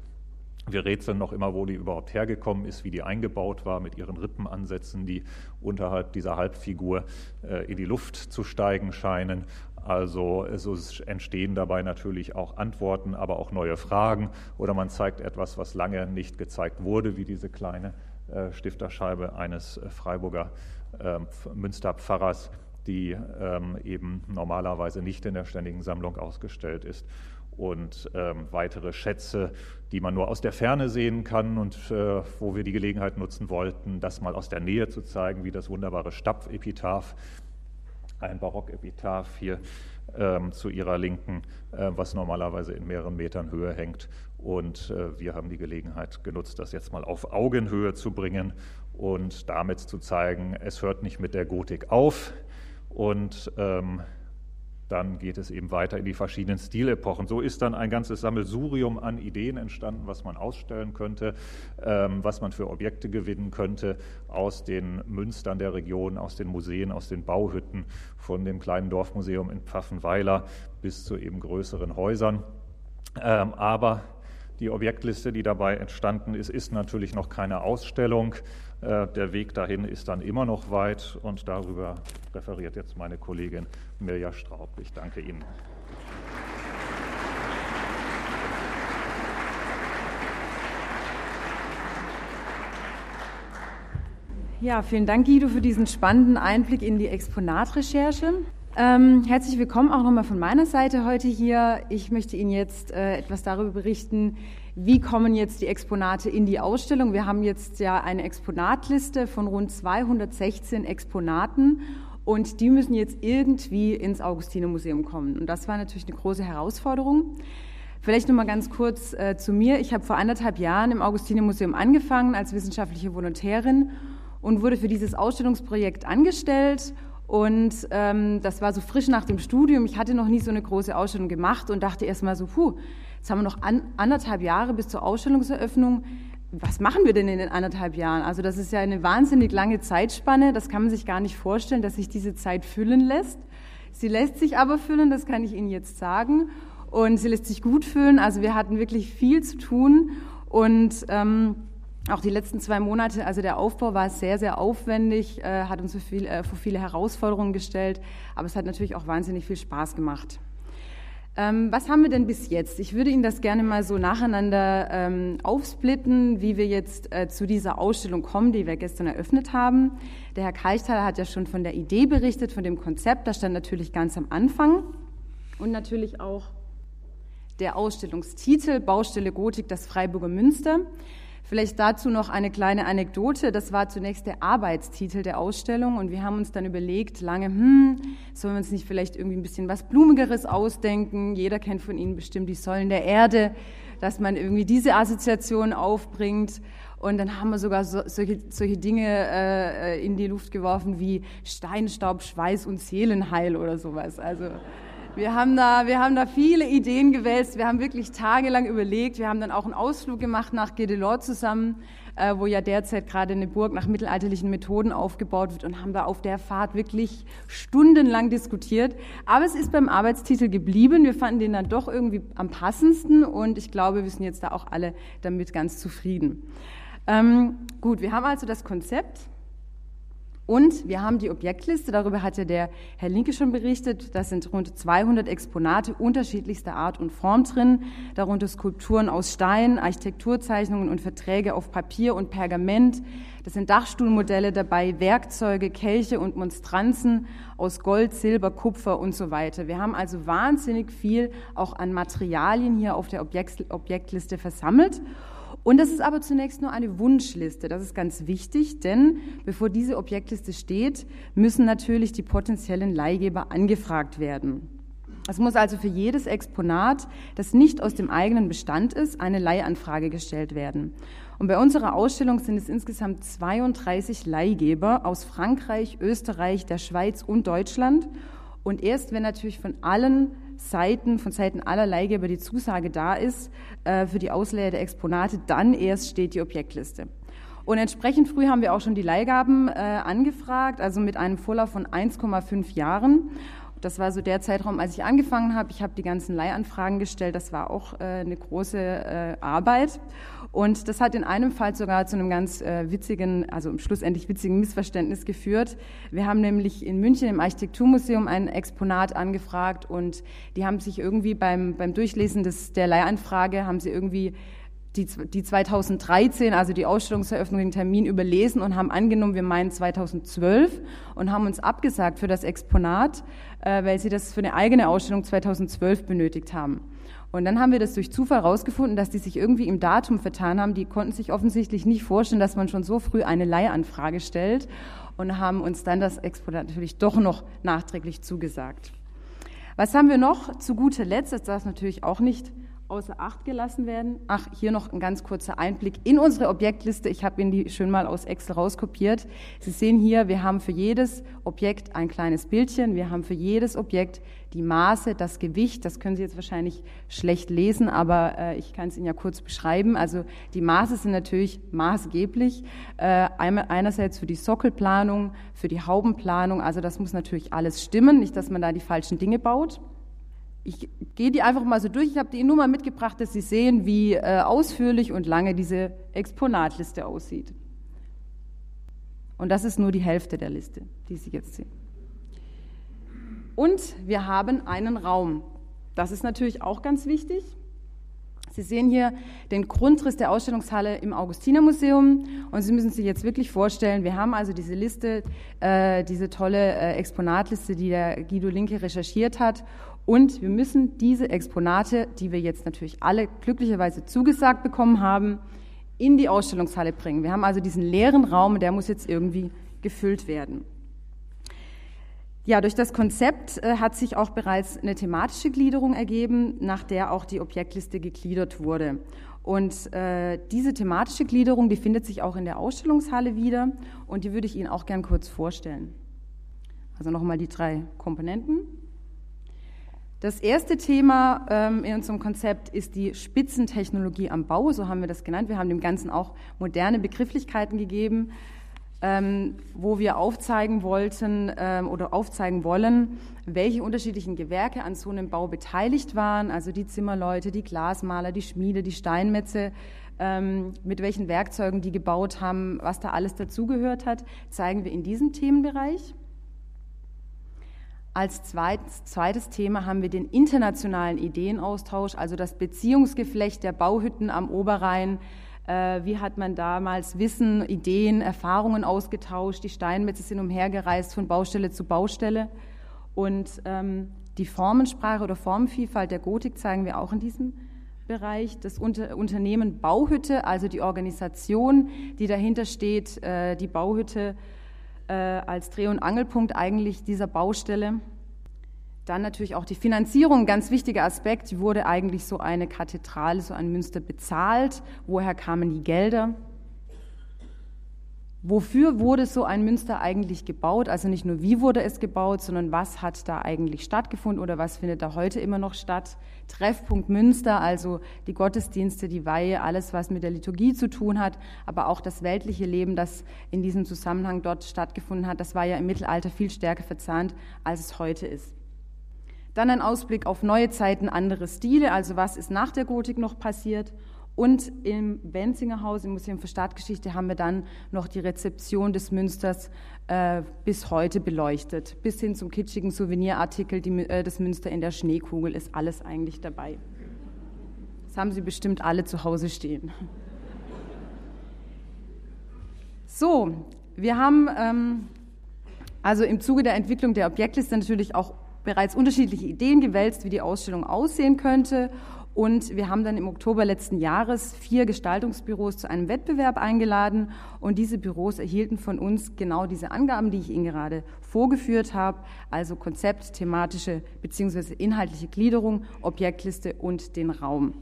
Wir rätseln noch immer, wo die überhaupt hergekommen ist, wie die eingebaut war mit ihren Rippenansätzen, die unterhalb dieser Halbfigur äh, in die Luft zu steigen scheinen. Also entstehen dabei natürlich auch Antworten, aber auch neue Fragen. Oder man zeigt etwas, was lange nicht gezeigt wurde, wie diese kleine äh, Stifterscheibe eines äh, Freiburger ähm, Münsterpfarrers, die ähm, eben normalerweise nicht in der ständigen Sammlung ausgestellt ist und ähm, weitere Schätze, die man nur aus der Ferne sehen kann und äh, wo wir die Gelegenheit nutzen wollten, das mal aus der Nähe zu zeigen, wie das wunderbare Stapfepitaph, ein Barockepitaph hier ähm, zu ihrer Linken, äh, was normalerweise in mehreren Metern Höhe hängt. Und äh, wir haben die Gelegenheit genutzt, das jetzt mal auf Augenhöhe zu bringen und damit zu zeigen, es hört nicht mit der Gotik auf und ähm, dann geht es eben weiter in die verschiedenen Stilepochen. So ist dann ein ganzes Sammelsurium an Ideen entstanden, was man ausstellen könnte, ähm, was man für Objekte gewinnen könnte aus den Münstern der Region, aus den Museen, aus den Bauhütten, von dem kleinen Dorfmuseum in Pfaffenweiler bis zu eben größeren Häusern. Ähm, aber die Objektliste, die dabei entstanden ist, ist natürlich noch keine Ausstellung. Äh, der Weg dahin ist dann immer noch weit und darüber referiert jetzt meine Kollegin Mirja Straub. Ich danke Ihnen. Ja, vielen Dank, Guido, für diesen spannenden Einblick in die Exponatrecherche. Ähm, herzlich willkommen auch nochmal von meiner Seite heute hier. Ich möchte Ihnen jetzt äh, etwas darüber berichten, wie kommen jetzt die Exponate in die Ausstellung. Wir haben jetzt ja eine Exponatliste von rund 216 Exponaten und die müssen jetzt irgendwie ins Augustinermuseum kommen. Und das war natürlich eine große Herausforderung. Vielleicht noch mal ganz kurz äh, zu mir. Ich habe vor anderthalb Jahren im Augustinermuseum angefangen als wissenschaftliche Volontärin und wurde für dieses Ausstellungsprojekt angestellt und ähm, das war so frisch nach dem Studium. Ich hatte noch nie so eine große Ausstellung gemacht und dachte erst mal so, puh, jetzt haben wir noch an, anderthalb Jahre bis zur Ausstellungseröffnung. Was machen wir denn in den anderthalb Jahren? Also das ist ja eine wahnsinnig lange Zeitspanne. Das kann man sich gar nicht vorstellen, dass sich diese Zeit füllen lässt. Sie lässt sich aber füllen, das kann ich Ihnen jetzt sagen. Und sie lässt sich gut füllen. Also wir hatten wirklich viel zu tun und ähm, auch die letzten zwei Monate, also der Aufbau war sehr, sehr aufwendig, äh, hat uns vor, viel, äh, vor viele Herausforderungen gestellt, aber es hat natürlich auch wahnsinnig viel Spaß gemacht. Ähm, was haben wir denn bis jetzt? Ich würde Ihnen das gerne mal so nacheinander ähm, aufsplitten, wie wir jetzt äh, zu dieser Ausstellung kommen, die wir gestern eröffnet haben. Der Herr Kalchthaler hat ja schon von der Idee berichtet, von dem Konzept. Das stand natürlich ganz am Anfang. Und natürlich auch der Ausstellungstitel Baustelle Gotik, das Freiburger Münster. Vielleicht dazu noch eine kleine Anekdote. Das war zunächst der Arbeitstitel der Ausstellung und wir haben uns dann überlegt, lange, hm, sollen wir uns nicht vielleicht irgendwie ein bisschen was Blumigeres ausdenken? Jeder kennt von Ihnen bestimmt die Säulen der Erde, dass man irgendwie diese Assoziation aufbringt. Und dann haben wir sogar so, solche, solche Dinge äh, in die Luft geworfen wie Steinstaub, Schweiß und Seelenheil oder sowas. Also wir haben, da, wir haben da viele Ideen gewälzt. Wir haben wirklich tagelang überlegt. Wir haben dann auch einen Ausflug gemacht nach Gedelort zusammen, äh, wo ja derzeit gerade eine Burg nach mittelalterlichen Methoden aufgebaut wird und haben da auf der Fahrt wirklich stundenlang diskutiert. Aber es ist beim Arbeitstitel geblieben. Wir fanden den dann doch irgendwie am passendsten und ich glaube, wir sind jetzt da auch alle damit ganz zufrieden. Ähm, gut, wir haben also das Konzept und wir haben die Objektliste, darüber hat ja der Herr Linke schon berichtet. Da sind rund 200 Exponate unterschiedlichster Art und Form drin, darunter Skulpturen aus Stein, Architekturzeichnungen und Verträge auf Papier und Pergament. Das sind Dachstuhlmodelle dabei, Werkzeuge, Kelche und Monstranzen aus Gold, Silber, Kupfer und so weiter. Wir haben also wahnsinnig viel auch an Materialien hier auf der Objektliste versammelt. Und das ist aber zunächst nur eine Wunschliste. Das ist ganz wichtig, denn bevor diese Objektliste steht, müssen natürlich die potenziellen Leihgeber angefragt werden. Es muss also für jedes Exponat, das nicht aus dem eigenen Bestand ist, eine Leihanfrage gestellt werden. Und bei unserer Ausstellung sind es insgesamt 32 Leihgeber aus Frankreich, Österreich, der Schweiz und Deutschland. Und erst wenn natürlich von allen Seiten, von Seiten aller Leihgeber die Zusage da ist äh, für die Ausleihe der Exponate, dann erst steht die Objektliste. Und entsprechend früh haben wir auch schon die Leihgaben äh, angefragt, also mit einem Vorlauf von 1,5 Jahren. Das war so der Zeitraum, als ich angefangen habe. Ich habe die ganzen Leihanfragen gestellt. Das war auch äh, eine große äh, Arbeit. Und das hat in einem Fall sogar zu einem ganz äh, witzigen, also schlussendlich witzigen Missverständnis geführt. Wir haben nämlich in München im Architekturmuseum ein Exponat angefragt und die haben sich irgendwie beim, beim Durchlesen des, der Leihanfrage, haben sie irgendwie die, die 2013, also die Ausstellungseröffnung, den Termin überlesen und haben angenommen, wir meinen 2012 und haben uns abgesagt für das Exponat, äh, weil sie das für eine eigene Ausstellung 2012 benötigt haben. Und dann haben wir das durch Zufall herausgefunden, dass die sich irgendwie im Datum vertan haben. Die konnten sich offensichtlich nicht vorstellen, dass man schon so früh eine Leihanfrage stellt und haben uns dann das Exponat natürlich doch noch nachträglich zugesagt. Was haben wir noch zu guter Letzt? Das darf natürlich auch nicht außer Acht gelassen werden. Ach, hier noch ein ganz kurzer Einblick in unsere Objektliste. Ich habe Ihnen die schön mal aus Excel rauskopiert. Sie sehen hier, wir haben für jedes Objekt ein kleines Bildchen. Wir haben für jedes Objekt die Maße, das Gewicht. Das können Sie jetzt wahrscheinlich schlecht lesen, aber äh, ich kann es Ihnen ja kurz beschreiben. Also die Maße sind natürlich maßgeblich. Äh, einerseits für die Sockelplanung, für die Haubenplanung. Also das muss natürlich alles stimmen, nicht, dass man da die falschen Dinge baut. Ich gehe die einfach mal so durch. Ich habe die nur mal mitgebracht, dass Sie sehen, wie äh, ausführlich und lange diese Exponatliste aussieht. Und das ist nur die Hälfte der Liste, die Sie jetzt sehen. Und wir haben einen Raum. Das ist natürlich auch ganz wichtig. Sie sehen hier den Grundriss der Ausstellungshalle im Augustinermuseum und Sie müssen sich jetzt wirklich vorstellen, wir haben also diese Liste, äh, diese tolle äh, Exponatliste, die der Guido Linke recherchiert hat und wir müssen diese Exponate, die wir jetzt natürlich alle glücklicherweise zugesagt bekommen haben, in die Ausstellungshalle bringen. Wir haben also diesen leeren Raum, der muss jetzt irgendwie gefüllt werden. Ja, durch das Konzept äh, hat sich auch bereits eine thematische Gliederung ergeben, nach der auch die Objektliste gegliedert wurde. Und äh, diese thematische Gliederung, die findet sich auch in der Ausstellungshalle wieder und die würde ich Ihnen auch gern kurz vorstellen. Also nochmal die drei Komponenten. Das erste Thema ähm, in unserem Konzept ist die Spitzentechnologie am Bau, so haben wir das genannt. Wir haben dem Ganzen auch moderne Begrifflichkeiten gegeben, ähm, wo wir aufzeigen wollten ähm, oder aufzeigen wollen, welche unterschiedlichen Gewerke an so einem Bau beteiligt waren, also die Zimmerleute, die Glasmaler, die Schmiede, die Steinmetze, ähm, mit welchen Werkzeugen die gebaut haben, was da alles dazugehört hat, zeigen wir in diesem Themenbereich. Als zweites, zweites, Thema haben wir den internationalen Ideenaustausch, also das Beziehungsgeflecht der Bauhütten am Oberrhein. Äh, wie hat man damals Wissen, Ideen, Erfahrungen ausgetauscht? Die Steinmetze sind umhergereist von Baustelle zu Baustelle. Und ähm, die Formensprache oder Formenvielfalt der Gotik zeigen wir auch in diesem Bereich. Das Unter Unternehmen Bauhütte, also die Organisation, die dahinter steht, äh, die Bauhütte äh, als Dreh- und Angelpunkt eigentlich dieser Baustelle. Dann natürlich auch die Finanzierung, ganz wichtiger Aspekt. Wurde eigentlich so eine Kathedrale, so ein Münster bezahlt? Woher kamen die Gelder? Wofür wurde so ein Münster eigentlich gebaut? Also nicht nur wie wurde es gebaut, sondern was hat da eigentlich stattgefunden oder was findet da heute immer noch statt? Treffpunkt Münster, also die Gottesdienste, die Weihe, alles, was mit der Liturgie zu tun hat, aber auch das weltliche Leben, das in diesem Zusammenhang dort stattgefunden hat, das war ja im Mittelalter viel stärker verzahnt, als es heute ist. Dann ein Ausblick auf neue Zeiten, andere Stile, also was ist nach der Gotik noch passiert und im Wenzinger Haus, im Museum für Stadtgeschichte, haben wir dann noch die Rezeption des Münsters äh, bis heute beleuchtet. Bis hin zum kitschigen Souvenirartikel, die, äh, das Münster in der Schneekugel, ist alles eigentlich dabei. Das haben Sie bestimmt alle zu Hause stehen. So, wir haben ähm, also im Zuge der Entwicklung der Objektliste natürlich auch bereits unterschiedliche Ideen gewälzt, wie die Ausstellung aussehen könnte. Und wir haben dann im Oktober letzten Jahres vier Gestaltungsbüros zu einem Wettbewerb eingeladen. Und diese Büros erhielten von uns genau diese Angaben, die ich Ihnen gerade vorgeführt habe, also Konzept, thematische bzw. inhaltliche Gliederung, Objektliste und den Raum.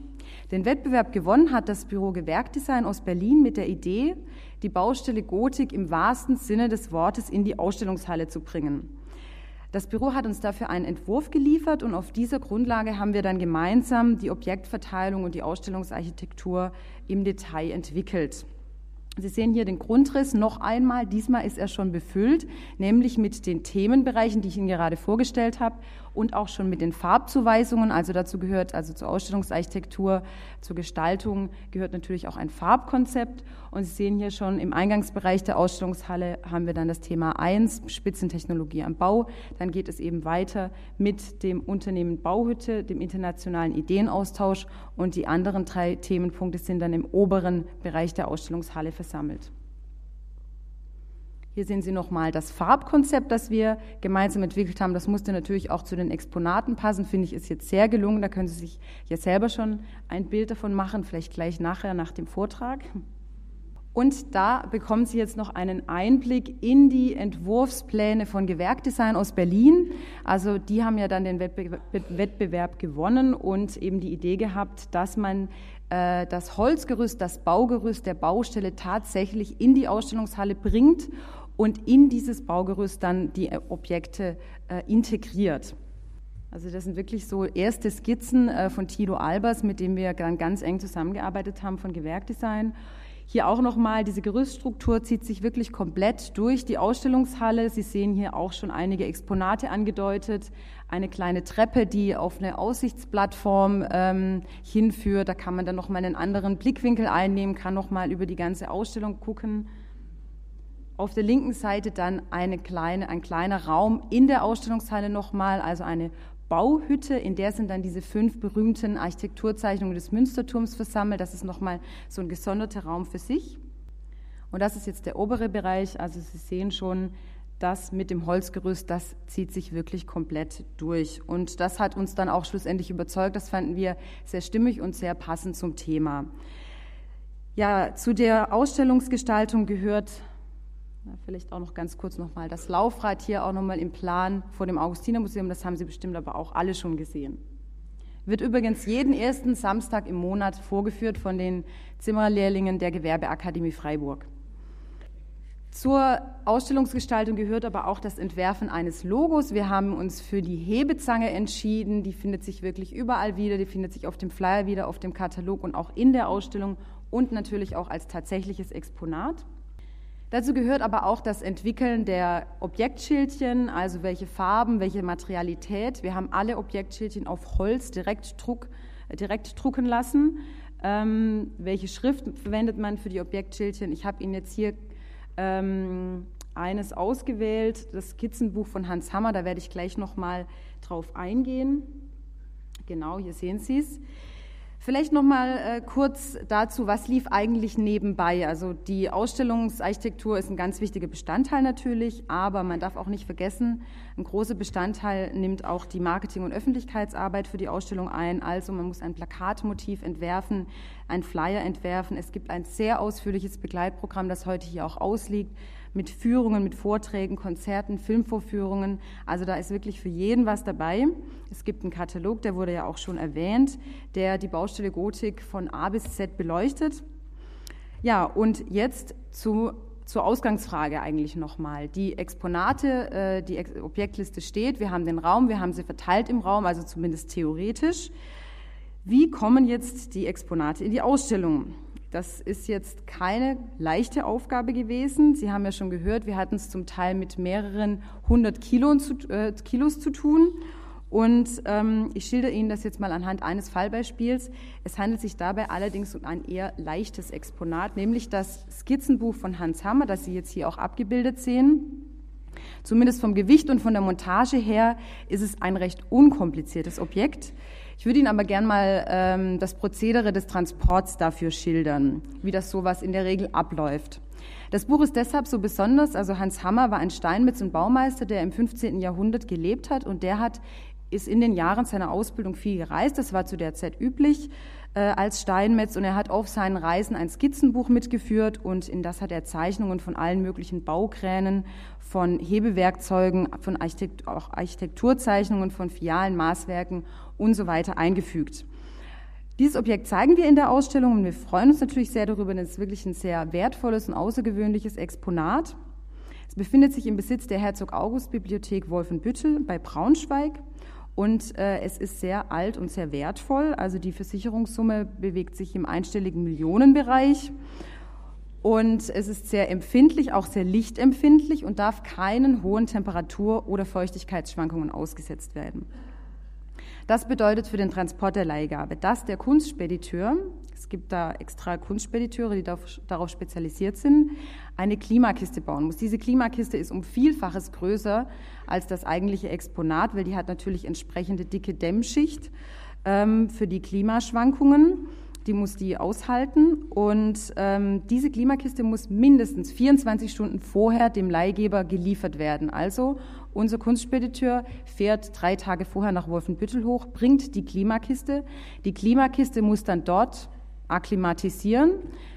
Den Wettbewerb gewonnen hat das Büro Gewerkdesign aus Berlin mit der Idee, die Baustelle Gotik im wahrsten Sinne des Wortes in die Ausstellungshalle zu bringen. Das Büro hat uns dafür einen Entwurf geliefert und auf dieser Grundlage haben wir dann gemeinsam die Objektverteilung und die Ausstellungsarchitektur im Detail entwickelt. Sie sehen hier den Grundriss noch einmal. Diesmal ist er schon befüllt, nämlich mit den Themenbereichen, die ich Ihnen gerade vorgestellt habe und auch schon mit den Farbzuweisungen. Also dazu gehört, also zur Ausstellungsarchitektur, zur Gestaltung gehört natürlich auch ein Farbkonzept. Und Sie sehen hier schon im Eingangsbereich der Ausstellungshalle haben wir dann das Thema 1, Spitzentechnologie am Bau. Dann geht es eben weiter mit dem Unternehmen Bauhütte, dem internationalen Ideenaustausch und die anderen drei Themenpunkte sind dann im oberen Bereich der Ausstellungshalle versammelt. Hier sehen Sie nochmal das Farbkonzept, das wir gemeinsam entwickelt haben. Das musste natürlich auch zu den Exponaten passen, finde ich, ist jetzt sehr gelungen. Da können Sie sich jetzt selber schon ein Bild davon machen, vielleicht gleich nachher nach dem Vortrag. Und da bekommen Sie jetzt noch einen Einblick in die Entwurfspläne von Gewerkdesign aus Berlin. Also die haben ja dann den Wettbewerb gewonnen und eben die Idee gehabt, dass man äh, das Holzgerüst, das Baugerüst der Baustelle tatsächlich in die Ausstellungshalle bringt und in dieses Baugerüst dann die Objekte äh, integriert. Also das sind wirklich so erste Skizzen äh, von Tilo Albers, mit dem wir dann ganz eng zusammengearbeitet haben von Gewerkdesign. Hier auch nochmal, diese Gerüststruktur zieht sich wirklich komplett durch die Ausstellungshalle. Sie sehen hier auch schon einige Exponate angedeutet. Eine kleine Treppe, die auf eine Aussichtsplattform ähm, hinführt. Da kann man dann nochmal einen anderen Blickwinkel einnehmen, kann nochmal über die ganze Ausstellung gucken. Auf der linken Seite dann eine kleine, ein kleiner Raum in der Ausstellungshalle nochmal, also eine Bauhütte, in der sind dann diese fünf berühmten Architekturzeichnungen des Münsterturms versammelt. Das ist nochmal so ein gesonderter Raum für sich. Und das ist jetzt der obere Bereich. Also Sie sehen schon, das mit dem Holzgerüst, das zieht sich wirklich komplett durch. Und das hat uns dann auch schlussendlich überzeugt. Das fanden wir sehr stimmig und sehr passend zum Thema. Ja, zu der Ausstellungsgestaltung gehört vielleicht auch noch ganz kurz nochmal das Laufrad hier auch nochmal im Plan vor dem Augustinermuseum, das haben Sie bestimmt aber auch alle schon gesehen. Wird übrigens jeden ersten Samstag im Monat vorgeführt von den Zimmerlehrlingen der Gewerbeakademie Freiburg. Zur Ausstellungsgestaltung gehört aber auch das Entwerfen eines Logos. Wir haben uns für die Hebezange entschieden. Die findet sich wirklich überall wieder. Die findet sich auf dem Flyer wieder, auf dem Katalog und auch in der Ausstellung und natürlich auch als tatsächliches Exponat. Dazu gehört aber auch das Entwickeln der Objektschildchen, also welche Farben, welche Materialität. Wir haben alle Objektschildchen auf Holz direkt, druck, direkt drucken lassen. Ähm, welche Schrift verwendet man für die Objektschildchen? Ich habe Ihnen jetzt hier ähm, eines ausgewählt, das Skizzenbuch von Hans Hammer, da werde ich gleich nochmal drauf eingehen. Genau, hier sehen Sie es. Vielleicht noch mal äh, kurz dazu, was lief eigentlich nebenbei? Also die Ausstellungsarchitektur ist ein ganz wichtiger Bestandteil natürlich, aber man darf auch nicht vergessen, ein großer Bestandteil nimmt auch die Marketing- und Öffentlichkeitsarbeit für die Ausstellung ein. Also man muss ein Plakatmotiv entwerfen, ein Flyer entwerfen. Es gibt ein sehr ausführliches Begleitprogramm, das heute hier auch ausliegt mit Führungen, mit Vorträgen, Konzerten, Filmvorführungen. Also da ist wirklich für jeden was dabei. Es gibt einen Katalog, der wurde ja auch schon erwähnt, der die Baustelle Gotik von A bis Z beleuchtet. Ja, und jetzt zu, zur Ausgangsfrage eigentlich nochmal. Die Exponate, äh, die Objektliste steht, wir haben den Raum, wir haben sie verteilt im Raum, also zumindest theoretisch. Wie kommen jetzt die Exponate in die Ausstellung? Das ist jetzt keine leichte Aufgabe gewesen. Sie haben ja schon gehört, wir hatten es zum Teil mit mehreren hundert Kilos zu, äh, Kilos zu tun. Und ähm, ich schilder Ihnen das jetzt mal anhand eines Fallbeispiels. Es handelt sich dabei allerdings um ein eher leichtes Exponat, nämlich das Skizzenbuch von Hans Hammer, das Sie jetzt hier auch abgebildet sehen. Zumindest vom Gewicht und von der Montage her ist es ein recht unkompliziertes Objekt. Ich würde Ihnen aber gern mal ähm, das Prozedere des Transports dafür schildern, wie das sowas in der Regel abläuft. Das Buch ist deshalb so besonders, also Hans Hammer war ein Steinmetz und Baumeister, der im 15. Jahrhundert gelebt hat und der hat, ist in den Jahren seiner Ausbildung viel gereist, das war zu der Zeit üblich äh, als Steinmetz und er hat auf seinen Reisen ein Skizzenbuch mitgeführt und in das hat er Zeichnungen von allen möglichen Baukränen, von Hebewerkzeugen, von Architekt auch Architekturzeichnungen, von Fialen, Maßwerken und so weiter eingefügt. Dieses Objekt zeigen wir in der Ausstellung und wir freuen uns natürlich sehr darüber, denn es ist wirklich ein sehr wertvolles und außergewöhnliches Exponat. Es befindet sich im Besitz der Herzog-August-Bibliothek Wolfenbüttel bei Braunschweig und äh, es ist sehr alt und sehr wertvoll. Also die Versicherungssumme bewegt sich im einstelligen Millionenbereich. Und es ist sehr empfindlich, auch sehr lichtempfindlich und darf keinen hohen Temperatur- oder Feuchtigkeitsschwankungen ausgesetzt werden. Das bedeutet für den Transport der Leihgabe, dass der Kunstspediteur, es gibt da extra Kunstspediteure, die darauf spezialisiert sind, eine Klimakiste bauen muss. Diese Klimakiste ist um Vielfaches größer als das eigentliche Exponat, weil die hat natürlich entsprechende dicke Dämmschicht ähm, für die Klimaschwankungen die muss die aushalten und ähm, diese Klimakiste muss mindestens 24 Stunden vorher dem Leihgeber geliefert werden. Also unser Kunstspediteur fährt drei Tage vorher nach Wolfenbüttel hoch, bringt die Klimakiste. Die Klimakiste muss dann dort akklimatisieren.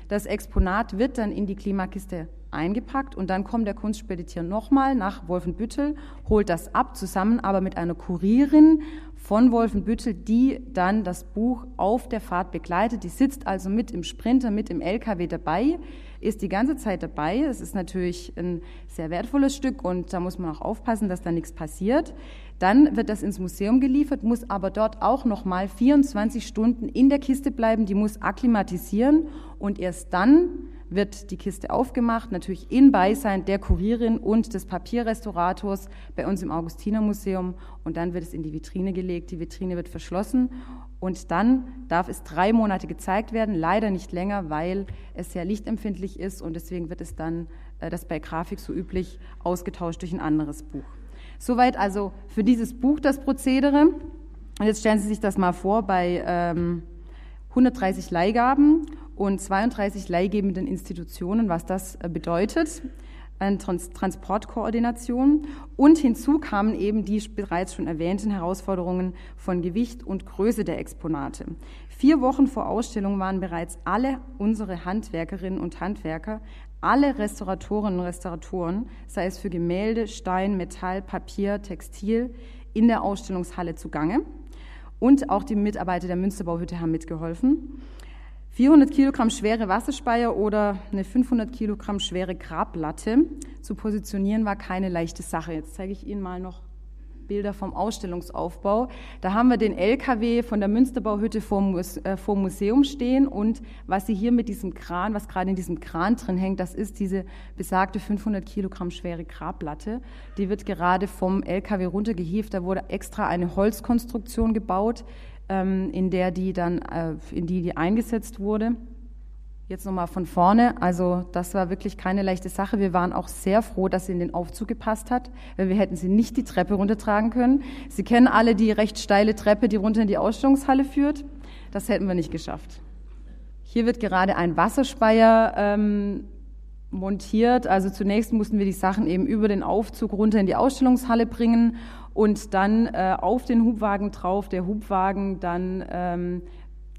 Das Exponat wird dann in die Klimakiste eingepackt und dann kommt der Kunstspediteur nochmal nach Wolfenbüttel, holt das ab, zusammen aber mit einer Kurierin von Wolfenbüttel, die dann das Buch auf der Fahrt begleitet. Die sitzt also mit im Sprinter, mit im LKW dabei, ist die ganze Zeit dabei. Es ist natürlich ein sehr wertvolles Stück und da muss man auch aufpassen, dass da nichts passiert. Dann wird das ins Museum geliefert, muss aber dort auch nochmal 24 Stunden in der Kiste bleiben. Die muss akklimatisieren und erst dann wird die Kiste aufgemacht, natürlich in Beisein der Kurierin und des Papierrestaurators bei uns im Augustinermuseum und dann wird es in die Vitrine gelegt. Die Vitrine wird verschlossen und dann darf es drei Monate gezeigt werden, leider nicht länger, weil es sehr lichtempfindlich ist und deswegen wird es dann, äh, das bei Grafik so üblich, ausgetauscht durch ein anderes Buch. Soweit also für dieses Buch das Prozedere. Und jetzt stellen Sie sich das mal vor bei ähm, 130 Leihgaben und 32 leihgebenden Institutionen, was das äh, bedeutet. Trans Transportkoordination. Und hinzu kamen eben die bereits schon erwähnten Herausforderungen von Gewicht und Größe der Exponate. Vier Wochen vor Ausstellung waren bereits alle unsere Handwerkerinnen und Handwerker, alle Restauratorinnen und Restauratoren, sei es für Gemälde, Stein, Metall, Papier, Textil, in der Ausstellungshalle zugange. Und auch die Mitarbeiter der Münsterbauhütte haben mitgeholfen. 400 Kilogramm schwere Wasserspeier oder eine 500 Kilogramm schwere Grablatte zu positionieren war keine leichte Sache. Jetzt zeige ich Ihnen mal noch Bilder vom Ausstellungsaufbau. Da haben wir den LKW von der Münsterbauhütte vor, äh, Museum stehen und was Sie hier mit diesem Kran, was gerade in diesem Kran drin hängt, das ist diese besagte 500 Kilogramm schwere Grablatte. Die wird gerade vom LKW runtergehievt. Da wurde extra eine Holzkonstruktion gebaut, in der die dann, äh, in die die eingesetzt wurde. Jetzt nochmal von vorne. Also das war wirklich keine leichte Sache. Wir waren auch sehr froh, dass sie in den Aufzug gepasst hat, weil wir hätten sie nicht die Treppe runtertragen können. Sie kennen alle die recht steile Treppe, die runter in die Ausstellungshalle führt. Das hätten wir nicht geschafft. Hier wird gerade ein Wasserspeier ähm, montiert. Also zunächst mussten wir die Sachen eben über den Aufzug runter in die Ausstellungshalle bringen und dann äh, auf den Hubwagen drauf, der Hubwagen dann ähm,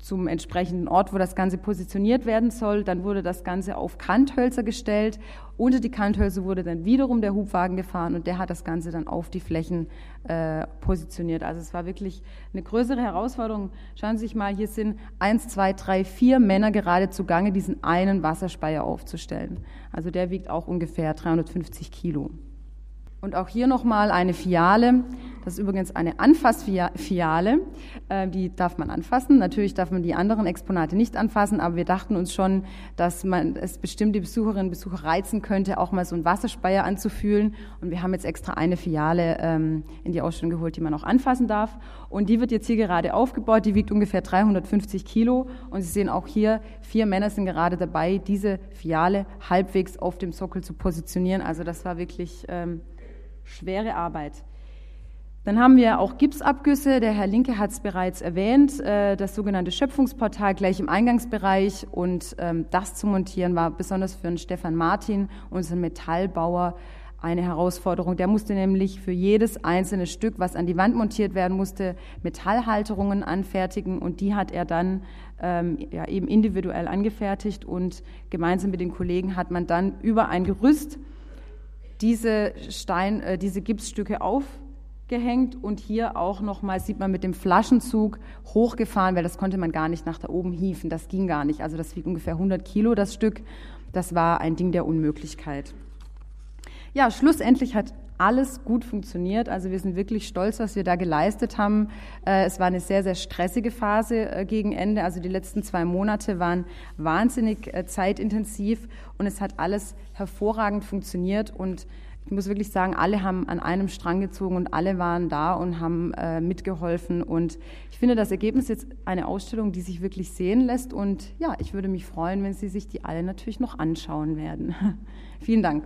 zum entsprechenden Ort, wo das Ganze positioniert werden soll. Dann wurde das Ganze auf Kanthölzer gestellt. Unter die Kanthölzer wurde dann wiederum der Hubwagen gefahren und der hat das Ganze dann auf die Flächen äh, positioniert. Also es war wirklich eine größere Herausforderung. Schauen Sie sich mal, hier sind eins, zwei, drei, vier Männer gerade zugange, diesen einen Wasserspeier aufzustellen. Also der wiegt auch ungefähr 350 Kilo. Und auch hier nochmal eine Fiale. Das ist übrigens eine Anfassfiale. Äh, die darf man anfassen. Natürlich darf man die anderen Exponate nicht anfassen, aber wir dachten uns schon, dass man es bestimmt die Besucherinnen und Besucher reizen könnte, auch mal so einen Wasserspeier anzufühlen. Und wir haben jetzt extra eine Fiale ähm, in die Ausstellung geholt, die man auch anfassen darf. Und die wird jetzt hier gerade aufgebaut. Die wiegt ungefähr 350 Kilo. Und Sie sehen auch hier, vier Männer sind gerade dabei, diese Fiale halbwegs auf dem Sockel zu positionieren. Also das war wirklich ähm, schwere Arbeit. Dann haben wir auch Gipsabgüsse. Der Herr Linke hat es bereits erwähnt, äh, das sogenannte Schöpfungsportal gleich im Eingangsbereich. Und ähm, das zu montieren war besonders für den Stefan Martin, unseren Metallbauer, eine Herausforderung. Der musste nämlich für jedes einzelne Stück, was an die Wand montiert werden musste, Metallhalterungen anfertigen. Und die hat er dann ähm, ja, eben individuell angefertigt. Und gemeinsam mit den Kollegen hat man dann über ein Gerüst diese Stein, äh, diese Gipsstücke aufgehängt und hier auch nochmal sieht man mit dem Flaschenzug hochgefahren, weil das konnte man gar nicht nach da oben hieven, das ging gar nicht. Also das wiegt ungefähr 100 Kilo das Stück. Das war ein Ding der Unmöglichkeit. Ja, schlussendlich hat alles gut funktioniert. Also wir sind wirklich stolz, was wir da geleistet haben. Äh, es war eine sehr, sehr stressige Phase äh, gegen Ende. Also die letzten zwei Monate waren wahnsinnig äh, zeitintensiv und es hat alles hervorragend funktioniert und ich muss wirklich sagen, alle haben an einem Strang gezogen und alle waren da und haben mitgeholfen. Und ich finde das Ergebnis jetzt eine Ausstellung, die sich wirklich sehen lässt. Und ja, ich würde mich freuen, wenn Sie sich die alle natürlich noch anschauen werden. (laughs) Vielen Dank.